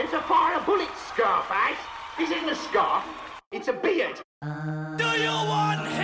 It's a fire bullet, Scarface. Eh? This isn't a scarf. It's a beard. Do you want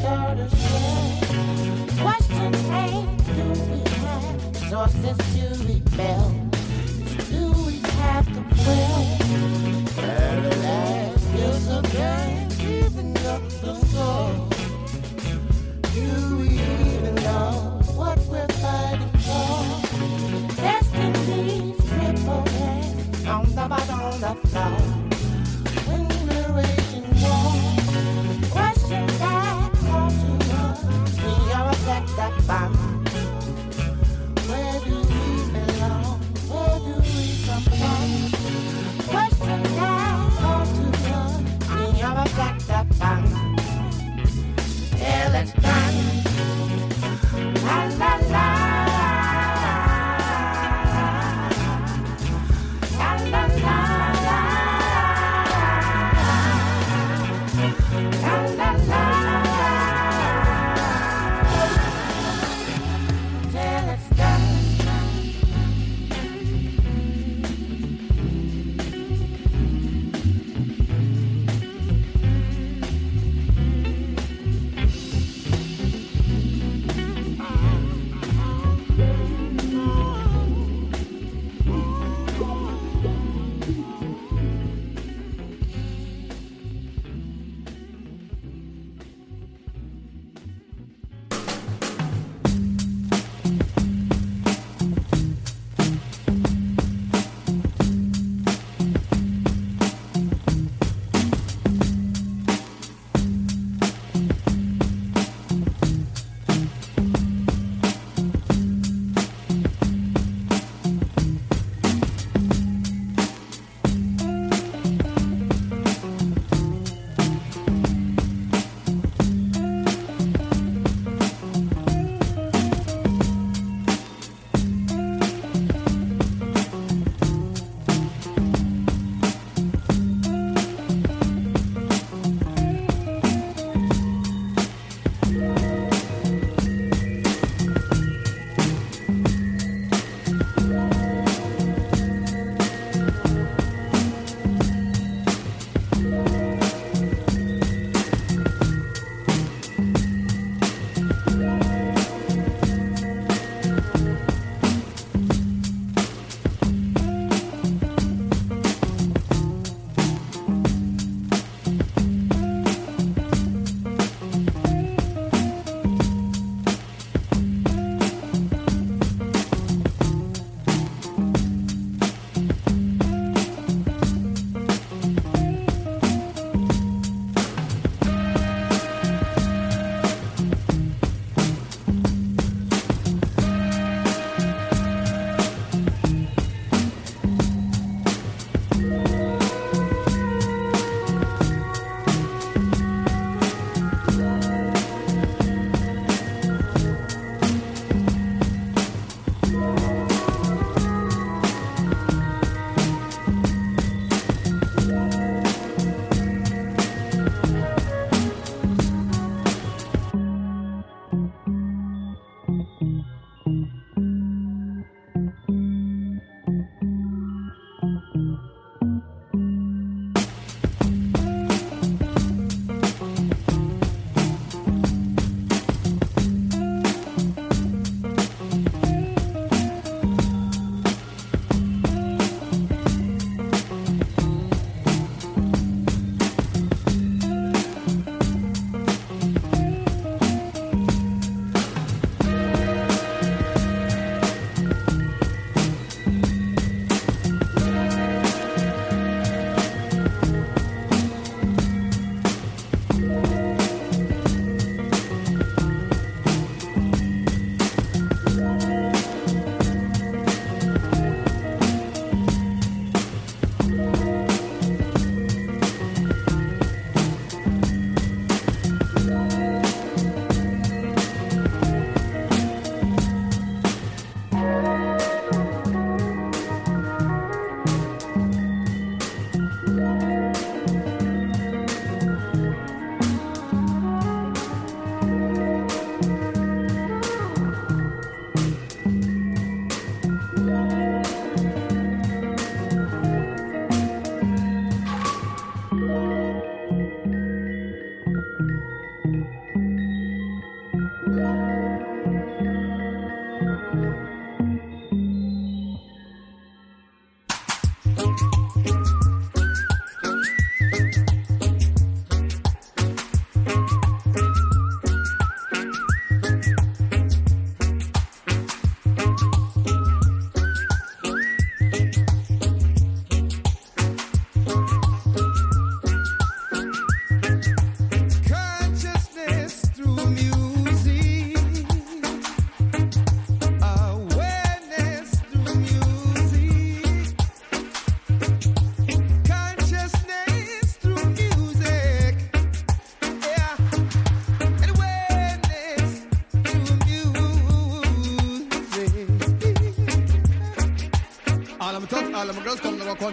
soldiers, daughters shed. Question ain't do we have sources to rebel?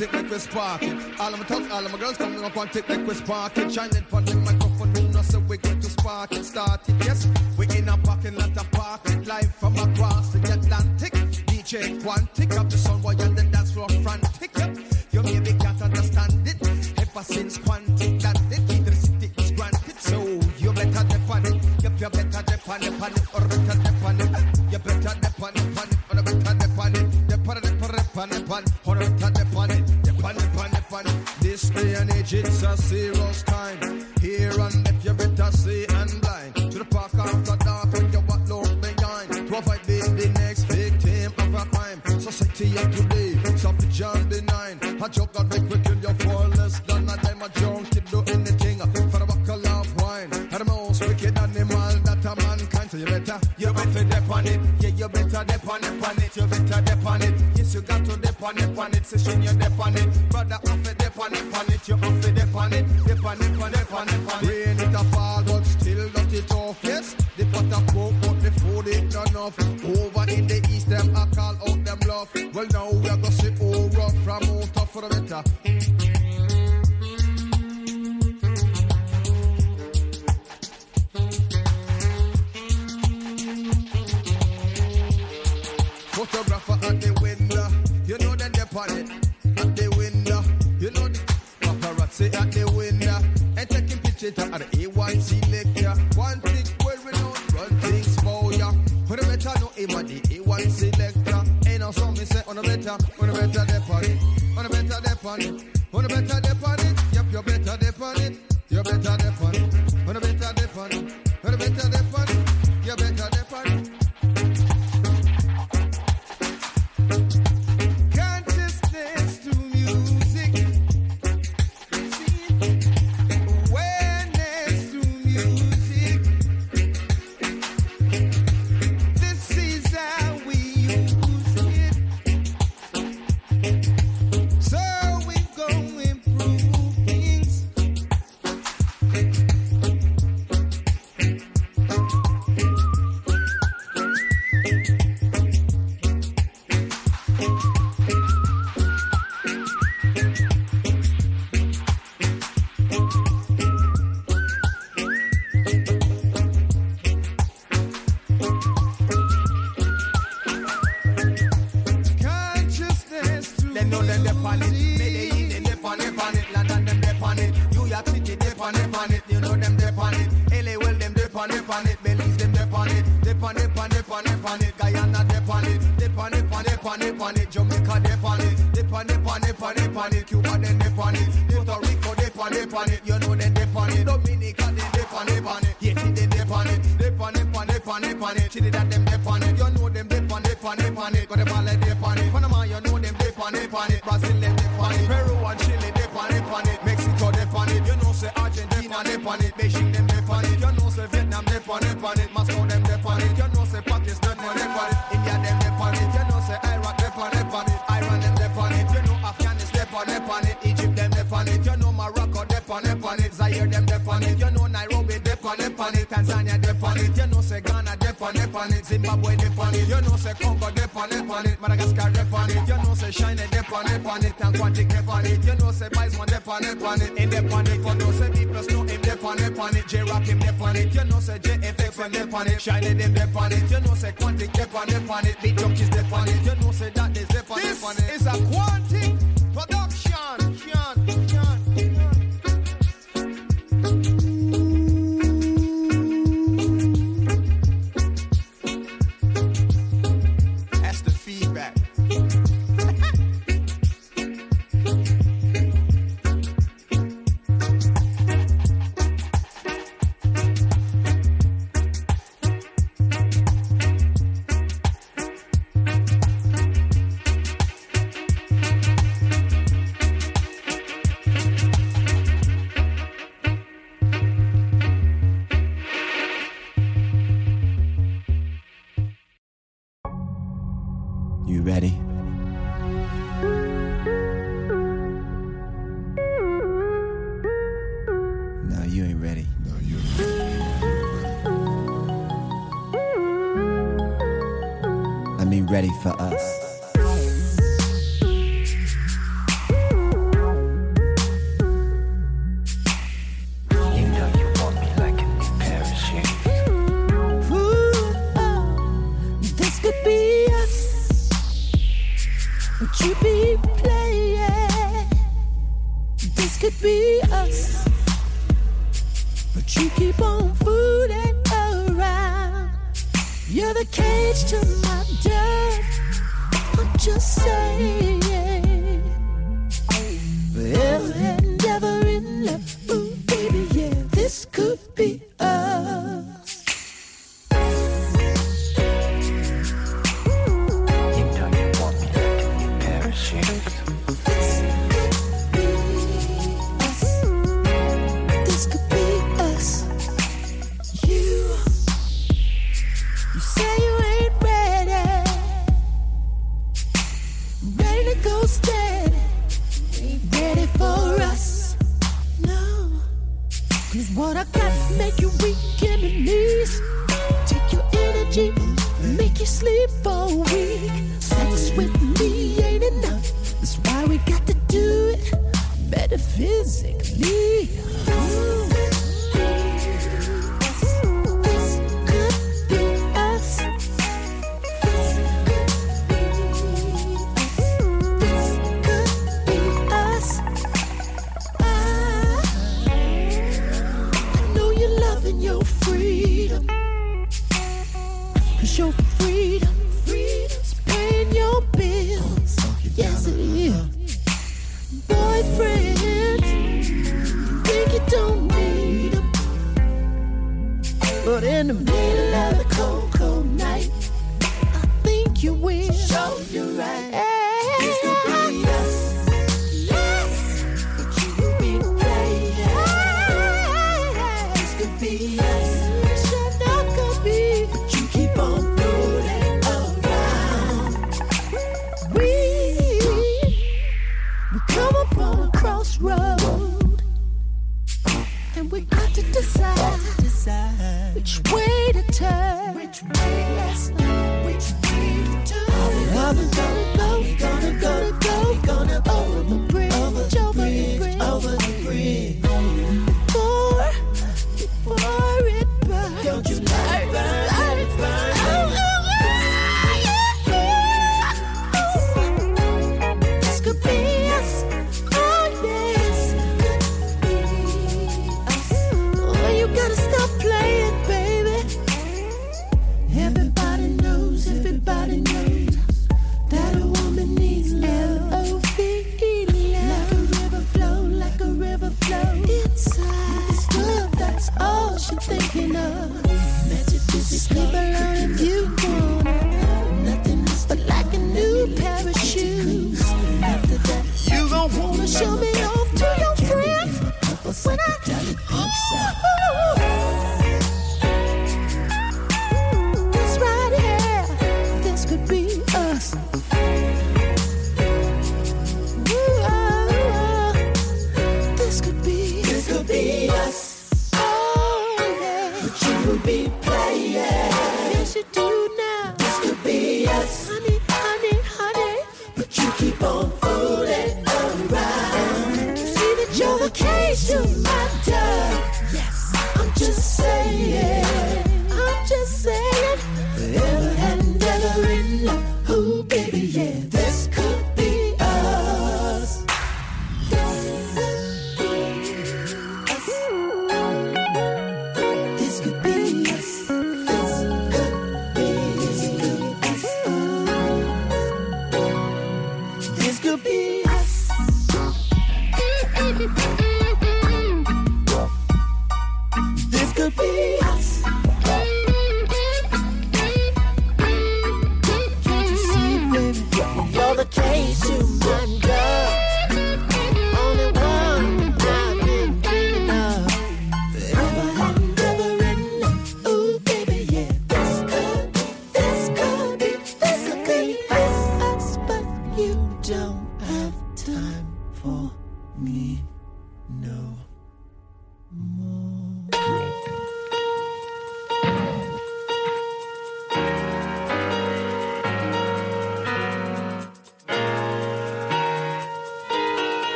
Take like we spark it. All of my thugs, all of my girls coming up on take like we spark it. Shining on the microphone, you know, so we going to spark it, start it. Yes, we in a parking lot, a park it live from across the Atlantic. DJ Quantic up the sun while you're the dance floor frantic. Yep. You maybe can't understand it. Ever since Quantic landed, electricity is granted. So you better dip it. Yep, you better dip on it, it, or better dip it. You better dip on it, it, or better dip it. Dip on it, dip it, on it, on it, on better, the better dip on it. On the better dip on it. On the better dip on it. Yep, you better dip on it. You better dip on it. Jamaica dep on it. Dep on it. Cuba them it. Puerto Rico it. You know them on it. Dominica them dep on it. Haiti them dep on it. Trinidad them it. You know them dep on it, dep on it. Panama you know them on it. Brazil them dep it. Peru and Chile on it. Mexico it. You know say Argentina it. Beijing them it. You know say Vietnam on it. Zaire them dep on it. You know Nairobi dep on it, on it. Tanzania dep on it. You know say Ghana dep on it, on it. Zimbabwe dep on it. You know say Congo dep on it, on it. Madagascar dep on it. You know say China dep on it, on it. And Quantic dep on it. You know say Bison dep on it, on it. In dep on it. You know say B plus no him dep on it, on it. J Rocc him dep on it. You know say JFX him dep on it. Shine them dep on it. You know say Quantic dep on it, on it. Beat Junkies dep on it. You know say that is dep on it, This on it. is a Quantic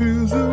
feels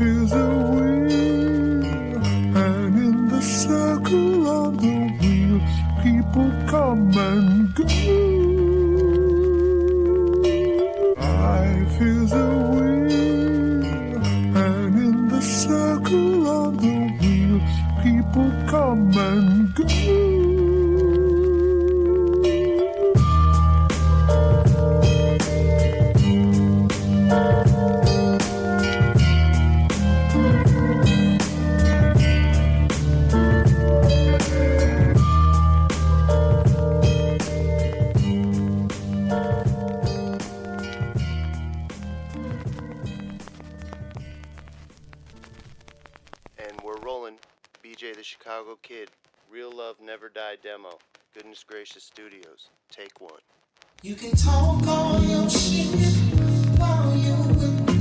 feels away. You can talk all your shit while you're with me.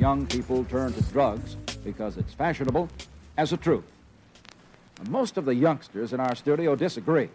Young people turn to drugs because it's fashionable as a truth. Most of the youngsters in our studio disagree.